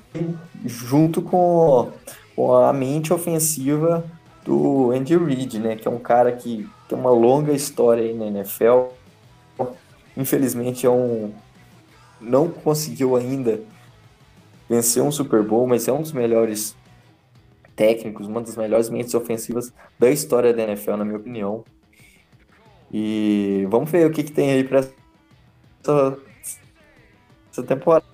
B: junto com, com a mente ofensiva do Andy Reid, né, que é um cara que tem uma longa história aí na NFL. Infelizmente é um não conseguiu ainda vencer um Super Bowl, mas é um dos melhores técnicos, uma das melhores mentes ofensivas da história da NFL, na minha opinião. E vamos ver o que, que tem aí para essa, essa temporada,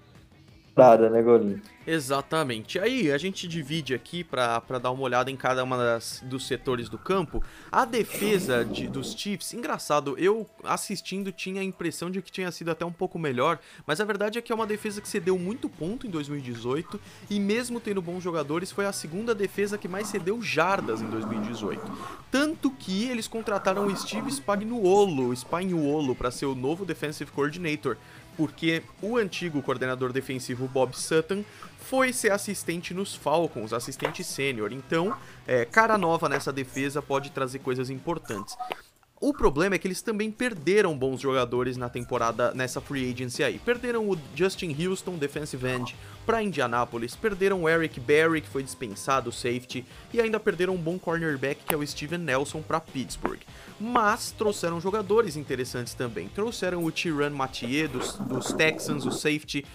B: né, Golinho?
A: Exatamente. Aí a gente divide aqui para dar uma olhada em cada uma das, dos setores do campo. A defesa de, dos Chiefs, engraçado, eu assistindo tinha a impressão de que tinha sido até um pouco melhor, mas a verdade é que é uma defesa que cedeu muito ponto em 2018 e mesmo tendo bons jogadores, foi a segunda defesa que mais cedeu jardas em 2018. Tanto que eles contrataram o Steve Spagnuolo, Spagnuolo para ser o novo defensive coordinator porque o antigo coordenador defensivo Bob Sutton foi ser assistente nos Falcons, assistente sênior. Então, é, cara nova nessa defesa pode trazer coisas importantes. O problema é que eles também perderam bons jogadores na temporada nessa free agency aí. Perderam o Justin Houston, defensive end, para Indianapolis, perderam o Eric Berry, que foi dispensado, safety, e ainda perderam um bom cornerback, que é o Steven Nelson, para Pittsburgh mas trouxeram jogadores interessantes também. Trouxeram o Tyrann Mathieu dos, dos, Texans, o safety,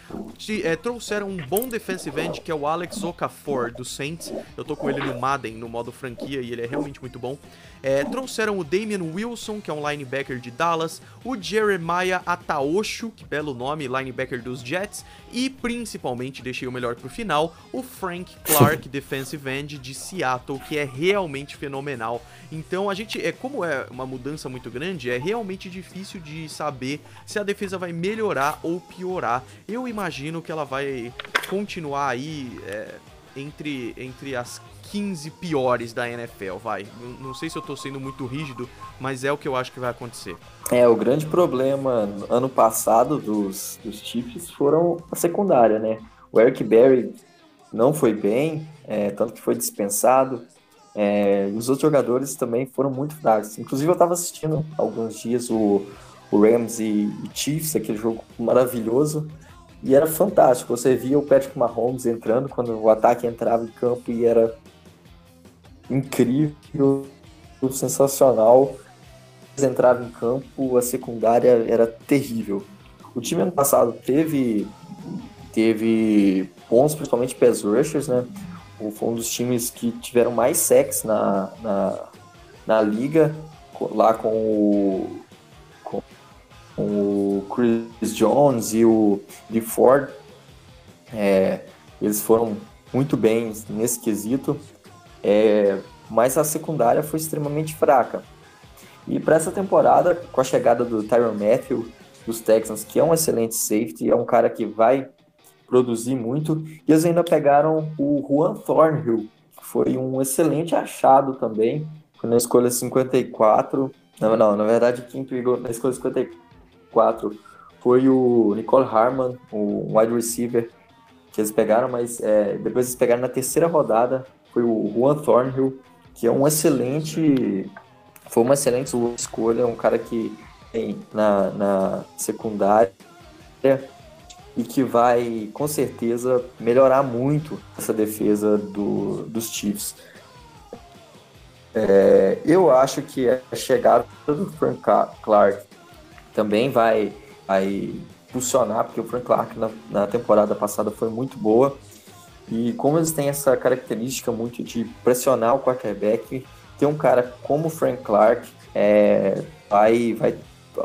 A: é, trouxeram um bom defensive end que é o Alex Okafor dos Saints. Eu tô com ele no Madden, no modo franquia, e ele é realmente muito bom. É, trouxeram o Damian Wilson, que é um linebacker de Dallas, o Jeremiah Ataosho, que belo nome, linebacker dos Jets, e principalmente, deixei o melhor pro final, o Frank Clark, (laughs) defensive end de Seattle, que é realmente fenomenal. Então a gente, é como é uma mudança muito grande, é realmente difícil de saber se a defesa vai melhorar ou piorar. Eu imagino que ela vai continuar aí é, entre, entre as 15 piores da NFL, vai. Não, não sei se eu tô sendo muito rígido, mas é o que eu acho que vai acontecer.
B: É, o grande problema ano passado dos, dos Chiefs foram a secundária, né? O Eric Berry não foi bem, é, tanto que foi dispensado. É, os outros jogadores também foram muito fracos. Inclusive, eu estava assistindo alguns dias o, o Rams e, e Chiefs, aquele jogo maravilhoso. E era fantástico. Você via o Patrick Mahomes entrando quando o ataque entrava em campo e era incrível, sensacional. Eles entravam em campo, a secundária era terrível. O time ano passado teve teve bons, principalmente pass rushers, né? Foi um dos times que tiveram mais sacks na, na, na liga, lá com o, com, o Chris Jones e o Lee Ford. É, eles foram muito bem nesse quesito. É, mas a secundária foi extremamente fraca. E para essa temporada, com a chegada do Tyron Matthew dos Texans, que é um excelente safety, é um cara que vai produzir muito, e eles ainda pegaram o Juan Thornhill, que foi um excelente achado também, foi na escolha 54, não, não, na verdade quem pegou na escolha 54 foi o Nicole Harman, o wide receiver que eles pegaram, mas é, depois eles pegaram na terceira rodada, foi o Juan Thornhill, que é um excelente, foi uma excelente escolha, um cara que tem na, na secundária e que vai com certeza melhorar muito essa defesa do, dos Chiefs. É, eu acho que a chegada do Frank Clark também vai, vai impulsionar, porque o Frank Clark na, na temporada passada foi muito boa. E como eles têm essa característica muito de pressionar o quarterback, ter um cara como o Frank Clark é, vai, vai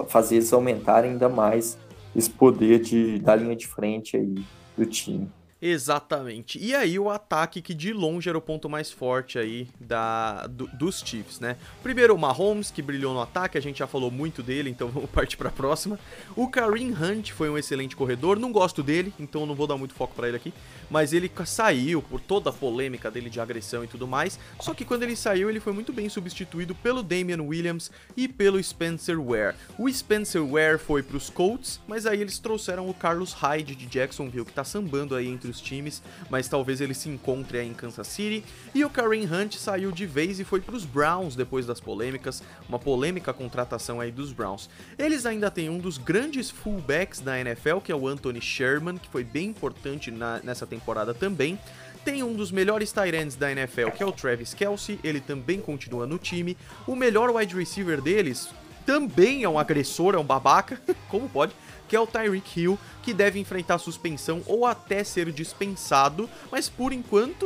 B: fazer eles aumentarem ainda mais esse poder de, da linha de frente aí do time.
A: Exatamente. E aí o ataque que de longe era o ponto mais forte aí da, do, dos Chiefs, né? Primeiro o Mahomes, que brilhou no ataque, a gente já falou muito dele, então (laughs) vamos partir para a próxima. O Kareem Hunt foi um excelente corredor, não gosto dele, então não vou dar muito foco para ele aqui, mas ele saiu por toda a polêmica dele de agressão e tudo mais, só que quando ele saiu ele foi muito bem substituído pelo Damian Williams e pelo Spencer Ware. O Spencer Ware foi para os Colts, mas aí eles trouxeram o Carlos Hyde de Jacksonville, que tá sambando aí entre os times, mas talvez ele se encontre aí em Kansas City. E o Kareem Hunt saiu de vez e foi para os Browns depois das polêmicas, uma polêmica contratação aí dos Browns. Eles ainda têm um dos grandes fullbacks da NFL, que é o Anthony Sherman, que foi bem importante na, nessa temporada também. Tem um dos melhores tight ends da NFL, que é o Travis Kelsey, ele também continua no time. O melhor wide receiver deles também é um agressor, é um babaca, (laughs) como pode? que é o Tyreek Hill, que deve enfrentar suspensão ou até ser dispensado, mas por enquanto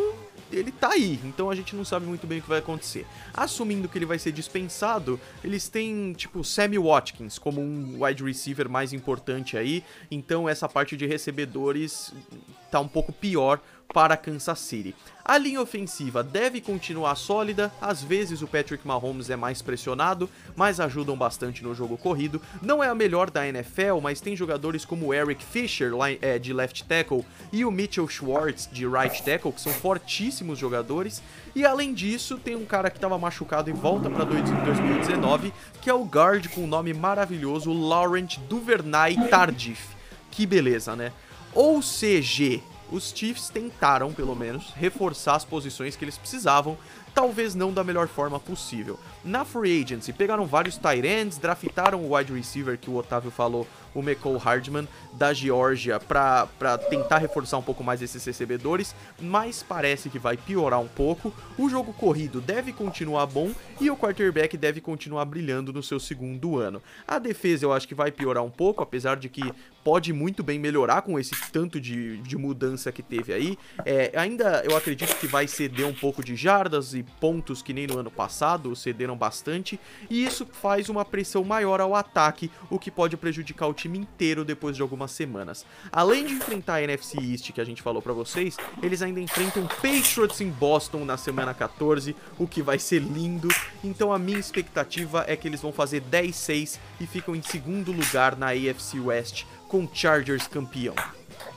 A: ele tá aí, então a gente não sabe muito bem o que vai acontecer. Assumindo que ele vai ser dispensado, eles têm, tipo, Sammy Watkins como um wide receiver mais importante aí, então essa parte de recebedores tá um pouco pior para Kansas City. A linha ofensiva deve continuar sólida, às vezes o Patrick Mahomes é mais pressionado, mas ajudam bastante no jogo corrido. Não é a melhor da NFL, mas tem jogadores como o Eric Fisher é, de left tackle e o Mitchell Schwartz de right tackle, que são fortíssimos jogadores. E além disso, tem um cara que estava machucado e volta para 2019, que é o guard com o nome maravilhoso Laurent Duvernay Tardif. Que beleza, né? Ou seja, os Chiefs tentaram, pelo menos, reforçar as posições que eles precisavam, talvez não da melhor forma possível. Na free agency, pegaram vários tight ends, draftaram o wide receiver que o Otávio falou, o McCall Hardman da Georgia para tentar reforçar um pouco mais esses recebedores, mas parece que vai piorar um pouco. O jogo corrido deve continuar bom e o quarterback deve continuar brilhando no seu segundo ano. A defesa eu acho que vai piorar um pouco, apesar de que pode muito bem melhorar com esse tanto de, de mudança que teve aí. É, ainda eu acredito que vai ceder um pouco de jardas e pontos que nem no ano passado, cederam bastante, e isso faz uma pressão maior ao ataque, o que pode prejudicar o time inteiro depois de algumas semanas. Além de enfrentar a NFC East, que a gente falou para vocês, eles ainda enfrentam Patriots em Boston na semana 14, o que vai ser lindo. Então a minha expectativa é que eles vão fazer 10-6 e ficam em segundo lugar na AFC West com Chargers campeão.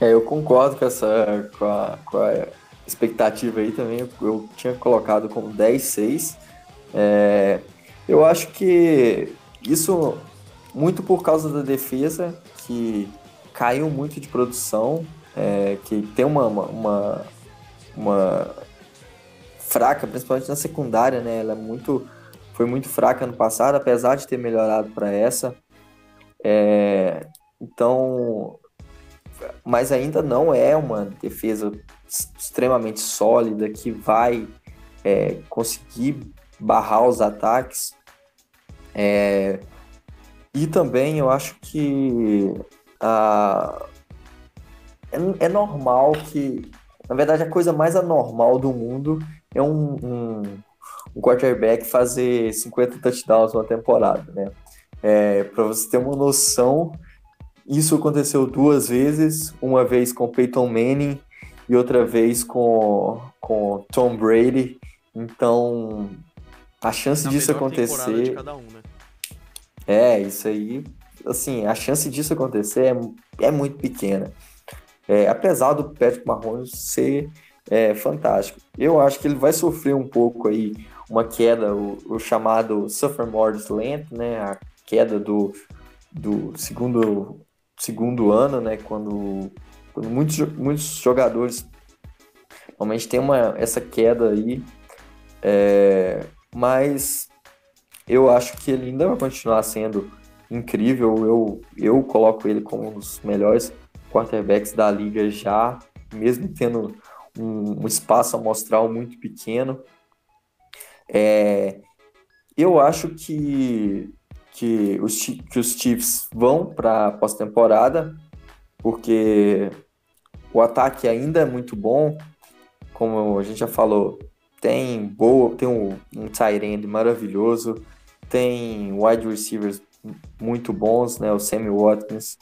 B: É, eu concordo com essa com a, com a expectativa aí também. Eu, eu tinha colocado como 10-6. É, eu acho que isso muito por causa da defesa, que caiu muito de produção, é, que tem uma, uma, uma, fraca, principalmente na secundária, né? Ela é muito, foi muito fraca no passado, apesar de ter melhorado para essa. É, então, mas ainda não é uma defesa extremamente sólida que vai é, conseguir barrar os ataques. É, e também eu acho que ah, é, é, normal que, na verdade, a coisa mais anormal do mundo é um, um, um quarterback fazer 50 touchdowns numa temporada, né? É, Para você ter uma noção, isso aconteceu duas vezes, uma vez com Peyton Manning e outra vez com, com Tom Brady Então, a chance
A: Na
B: disso acontecer.
A: um, né?
B: É, isso aí. Assim, a chance disso acontecer é, é muito pequena. É, apesar do Patrick Mahomes ser é, fantástico. Eu acho que ele vai sofrer um pouco aí uma queda, o, o chamado sophomore slant, né? A queda do, do segundo, segundo ano, né? Quando, quando muitos, muitos jogadores normalmente tem uma, essa queda aí. É, mas eu acho que ele ainda vai continuar sendo incrível. Eu, eu coloco ele como um dos melhores quarterbacks da liga já, mesmo tendo um, um espaço amostral muito pequeno. É, eu acho que, que, os, que os Chiefs vão para a pós-temporada, porque o ataque ainda é muito bom, como a gente já falou, tem boa, tem um, um maravilhoso, tem wide receivers muito bons, né? O Sammy Watkins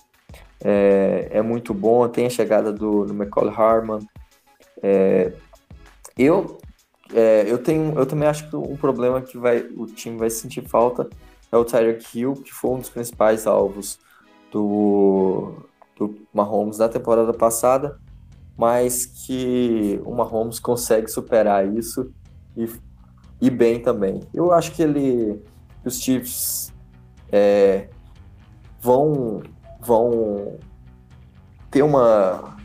B: é, é muito bom, tem a chegada do, do McCall. É, eu é, eu tenho, eu também acho que um problema que vai, o time vai sentir falta é o Tyreek Hill, que foi um dos principais alvos do, do Mahomes na temporada passada, mas que o Mahomes consegue superar isso e, e bem também. Eu acho que ele, os Chiefs é, vão, vão ter uma,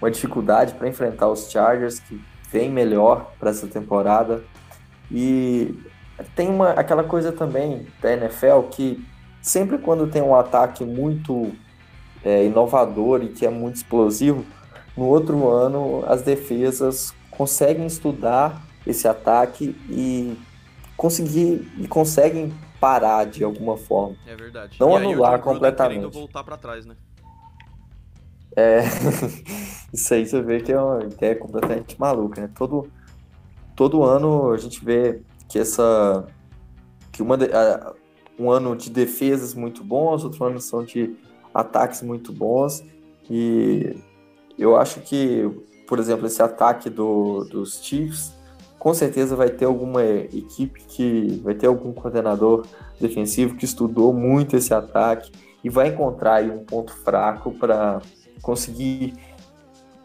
B: uma dificuldade para enfrentar os Chargers, que vem melhor para essa temporada. E tem uma, aquela coisa também da NFL que sempre quando tem um ataque muito é, inovador e que é muito explosivo, no outro ano as defesas conseguem estudar esse ataque e conseguir e conseguem parar de alguma forma.
A: É verdade.
B: Não
A: E aí
B: anular
A: Gruden
B: completamente.
A: querendo voltar pra trás, né?
B: É, (laughs) isso aí você vê que é uma ideia completamente maluca, né? Todo, todo ano a gente vê que essa que uma a- um ano de defesas muito bons, outro ano são de ataques muito bons e eu acho que, por exemplo, esse ataque do, dos Chiefs com certeza vai ter alguma equipe que vai ter algum coordenador defensivo que estudou muito esse ataque e vai encontrar aí um ponto fraco para conseguir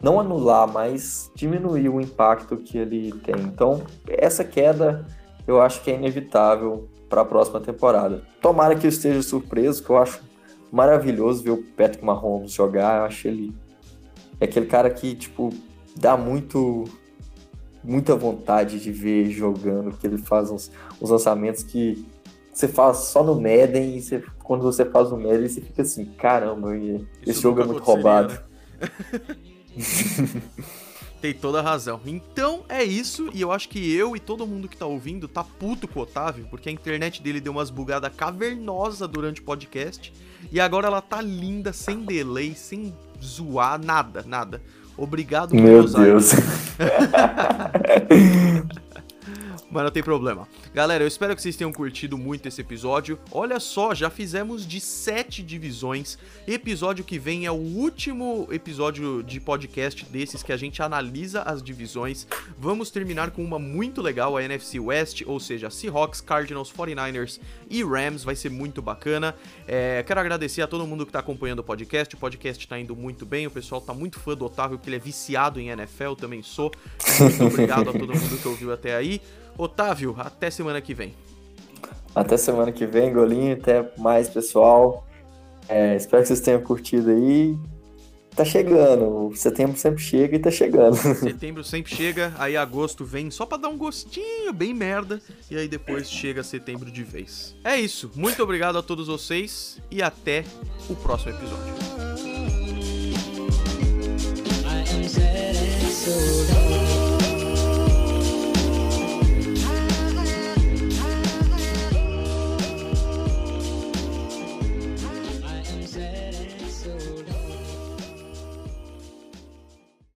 B: não anular, mas diminuir o impacto que ele tem. Então, essa queda eu acho que é inevitável para a próxima temporada. Tomara que eu esteja surpreso, que eu acho maravilhoso ver o Patrick Mahomes jogar. Eu acho ele é aquele cara que tipo dá muito muita vontade de ver jogando, que ele faz uns, uns lançamentos que você faz só no Madden e você, quando você faz no Madden você fica assim, caramba, e- esse
A: Isso
B: jogo é muito roubado.
A: né? (laughs) Tem toda a razão. Então é isso, e eu acho que eu e todo mundo que tá ouvindo tá puto com o Otávio, porque a internet dele deu umas bugadas cavernosas durante o podcast, e agora ela tá linda, sem delay, sem zoar, nada, nada. Obrigado por
B: Meu. Deus. (laughs)
A: Mas não tem problema. Galera, eu espero que vocês tenham curtido muito esse episódio. Olha só, já fizemos de sete divisões. Episódio que vem é o último episódio de podcast desses que a gente analisa as divisões. Vamos terminar com uma muito legal, a NFC West, ou seja, Seahawks, Cardinals, 49ers e Rams. Vai ser muito bacana. É, quero agradecer a todo mundo que tá acompanhando o podcast. O podcast tá indo muito bem. O pessoal tá muito fã do Otávio, porque ele é viciado em NFL, também sou. Muito obrigado a todo mundo que ouviu até aí. Otávio, até semana que vem.
B: Até semana que vem, Golinho. Até mais, pessoal. É, espero que vocês tenham curtido aí. Tá chegando, setembro sempre chega e tá chegando. (laughs)
A: Setembro sempre chega, aí agosto vem só pra dar um gostinho bem merda, e aí depois chega setembro de vez. É isso, muito obrigado a todos vocês e até o próximo episódio.